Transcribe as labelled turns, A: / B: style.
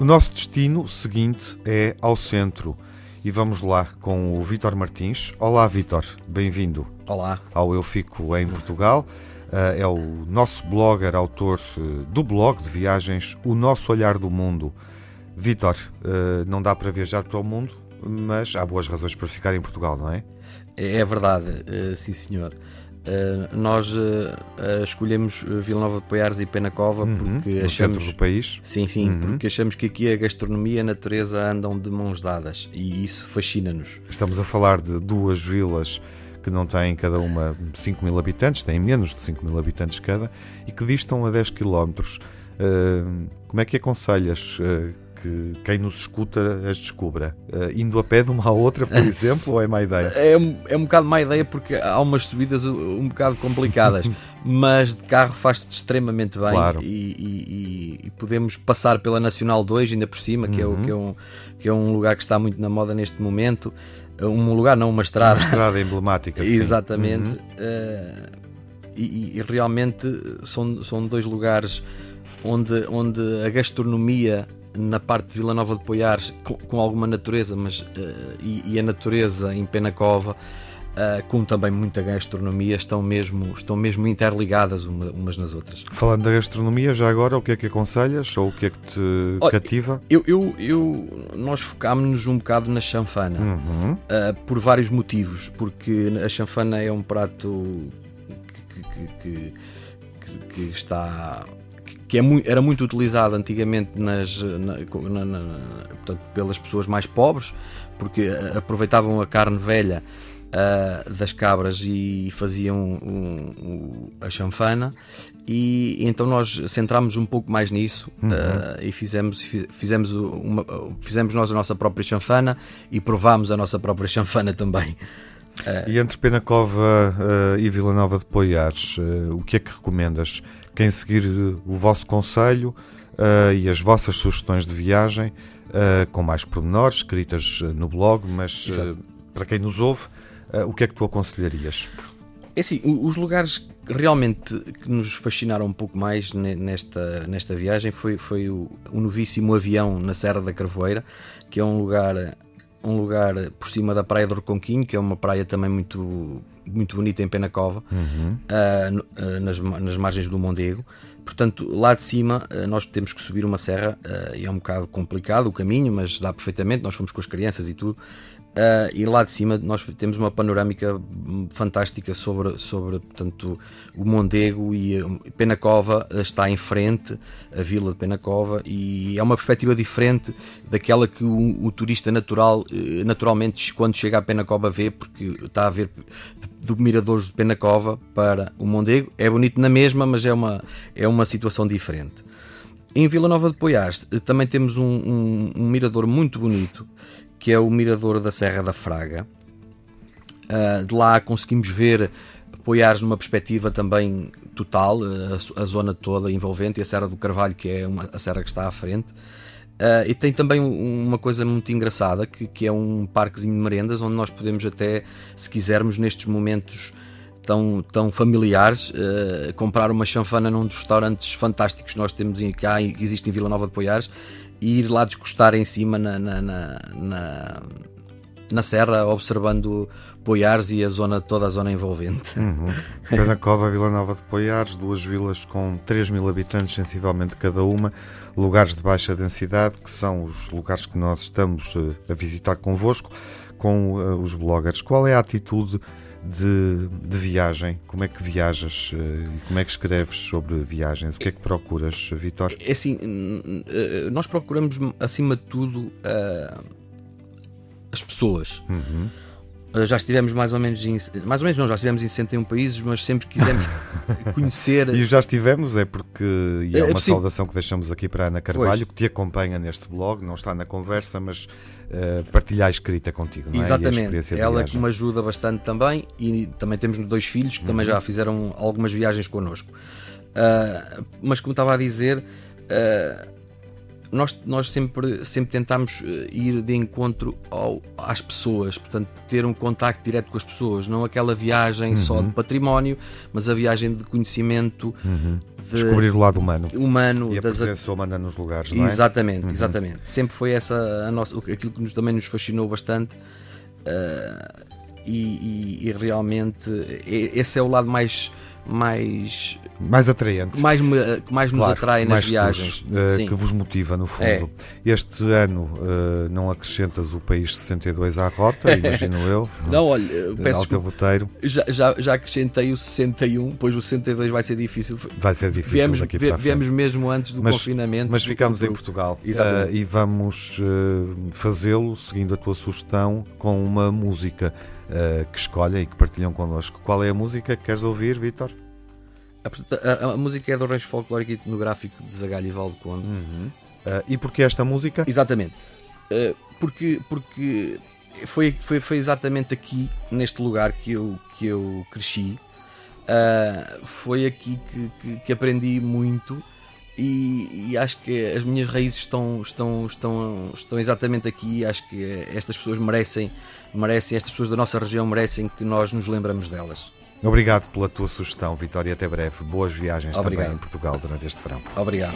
A: O nosso destino seguinte é ao centro e vamos lá com o Vítor Martins. Olá, Vítor, bem-vindo.
B: Olá.
A: Ao Eu Fico em Portugal. Eh, é o nosso blogger, autor eh, do blog de viagens O Nosso Olhar do Mundo. Vítor, eh, não dá para viajar para o mundo, mas há boas razões para ficar em Portugal, não é?
B: É, é verdade, sim senhor. Uh, nós uh, uh, escolhemos Vila Nova de Poiares e Penacova
A: uhum,
B: porque
A: no
B: achamos
A: centro do país.
B: Sim, sim, uhum. porque achamos que aqui a gastronomia e a natureza andam de mãos dadas e isso fascina-nos.
A: Estamos a falar de duas vilas que não têm cada uma 5 mil habitantes, têm menos de 5 mil habitantes cada e que distam a 10 quilómetros. como é que aconselhas que quem nos escuta as descubra? Uh, indo a pé de uma à outra, por exemplo, ou é má ideia?
B: É, é um bocado má ideia porque há umas subidas um bocado complicadas, mas de carro faz-se extremamente bem
A: claro.
B: e, e, e, podemos passar pela Nacional 2 ainda por cima, que, uhum. é, que, é um, que é um lugar que está muito na moda neste momento. Um lugar, não, uma estrada.
A: Uma estrada emblemática, sim.
B: Exatamente. Uhum. Uh, e, e, realmente são, são dois lugares onde, onde a gastronomia na parte de Vila Nova de Poiares com, com alguma natureza, mas uh, e, e, a natureza em Penacova, uh, como também muita gastronomia, estão mesmo, estão mesmo interligadas uma, umas nas outras.
A: Falando da gastronomia, já agora, o que é que aconselhas ou o que é que te Olha, cativa?
B: Eu, eu, eu nós focámos-nos um bocado na chanfana
A: uhum.
B: uh, por vários motivos, porque a chanfana é um prato que, que, que, que está que é muito, era muito utilizado antigamente nas, na, na, na, portanto, pelas pessoas mais pobres, porque eh, aproveitavam a carne velha uh, das cabras e faziam um, um, a chanfana e então nós centrámos um pouco mais nisso uhum. uh, e fizemos, fizemos, uma, fizemos nós a nossa própria chanfana e provámos a nossa própria chanfana também.
A: Uh, e entre Penacova e Vila Nova de Poiares, o que é que recomendas? quem seguir o vosso conselho uh, e as vossas sugestões de viagem, uh, com mais pormenores, escritas no blog, mas uh, para quem nos ouve, o que é que tu aconselharias?
B: É assim, os lugares realmente que nos fascinaram um pouco mais nesta, nesta viagem foi, foi o, o novíssimo avião na Serra da Carvoeira, que é um lugar um lugar por cima da praia do Reconquinho, que é uma praia também muito, muito bonita em Penacova,
A: uhum.
B: uh, nas, nas margens do Mondego. Portanto, lá de cima uh, nós temos que subir uma serra e é um bocado complicado o caminho, mas dá perfeitamente. Nós fomos com as crianças e tudo. Uh, e lá de cima nós temos uma panorâmica fantástica sobre, sobre portanto, o Mondego e Penacova está em frente, a vila de Penacova, e é uma perspectiva diferente daquela que o, o turista natural, eh, naturalmente, quando chega a Penacova vê, porque está a ver do Miradores de Penacova para o Mondego. É bonito na mesma, mas é uma, é uma situação diferente. Em Vila Nova de Poiás também temos um, um, um mirador muito bonito que é o Mirador da Serra da Fraga. Uh, de lá conseguimos ver Poiares numa perspectiva também total, a, a, zona toda envolvente e a Serra do Carvalho, que é uma, a serra que está à frente. Uh, e tem também uma coisa muito engraçada, que, que é um parquezinho de merendas, onde nós podemos até, se quisermos, nestes momentos tão, tão familiares, uh, comprar uma chanfana num dos restaurantes fantásticos que nós temos cá, que existe em Vila Nova de Poiares, e ir lá descostar em cima na, na, na, na, serra, observando Poiares e a zona, toda a zona envolvente.
A: Uhum. Penacova, Vila Nova de Poiares, duas vilas com 3 mil habitantes, sensivelmente cada uma, lugares de baixa densidade, que são os lugares que nós estamos eh, a visitar convosco, com uh, os bloggers. Qual é a atitude de, de viagem. Como é que viajas eh, e como é que escreves sobre viagens? O que é que procuras, Vitor?
B: É assim, eh, nós procuramos acima de tudo uh, as pessoas.
A: Uhum.
B: Já estivemos mais ou menos em, mais ou menos não, já estivemos em 61 países, mas sempre quisemos conhecer.
A: E já estivemos, é porque e é uma Sim. saudação que deixamos aqui para a Ana Carvalho, pois. que te acompanha neste blog, não está na conversa, mas uh, partilhar a escrita contigo, não
B: é? Exatamente, ela que me ajuda bastante também e também temos dois filhos que uhum. também já fizeram algumas viagens connosco. Uh, mas como estava a dizer, uh, nós, nós sempre, sempre tentámos eh, ir de encontro ao, às pessoas, portanto, ter um contacto direto com as pessoas, não aquela viagem uhum. só de património, mas a viagem de conhecimento,
A: uhum. de descobrir o lado humano,
B: humano
A: e a das... presença humana nos lugares,
B: não é? Exatamente, uhum. exatamente. Sempre foi essa a nossa, aquilo que nos, também nos fascinou bastante. Uh, e, e, e, realmente esse é o lado mais mais
A: mais atraente.
B: mais que mais nos atrai nas viagens.
A: uh, que vos motiva no fundo. É. este ano uh, não acrescentas o país 62 à rota imagino eu.
B: Não olha peço
A: ao roteiro
B: já, já, já acrescentei o 61 pois o 62 vai ser difícil.
A: Vai ser difícil
B: viemos,
A: daqui
B: para viemos mesmo antes do
A: mas,
B: confinamento
A: mas ficamos em Portugal uh, e vamos fazê-lo seguindo a tua sugestão com uma música que escolhem e que partilham connosco. Qual é a música que queres ouvir, Vítor?
B: A, a, a, música é do Rancho Folclórico e Etnográfico de Zagalho e Valdo Conde.
A: Uhum. Uh, e porquê esta música?
B: Exatamente. Uh, porque porque foi, foi, foi exatamente aqui, neste lugar, que eu, que eu cresci. Uh, foi aqui que, que, que aprendi muito e, e, acho que as minhas raízes estão, estão, estão, estão exatamente aqui. Acho que estas pessoas merecem, merecem, estas pessoas da nossa região merecem que nós nos lembramos delas.
A: Obrigado pela tua sugestão, Vitória. Até breve. Boas viagens Obrigado. também em Portugal durante este verão.
B: Obrigado.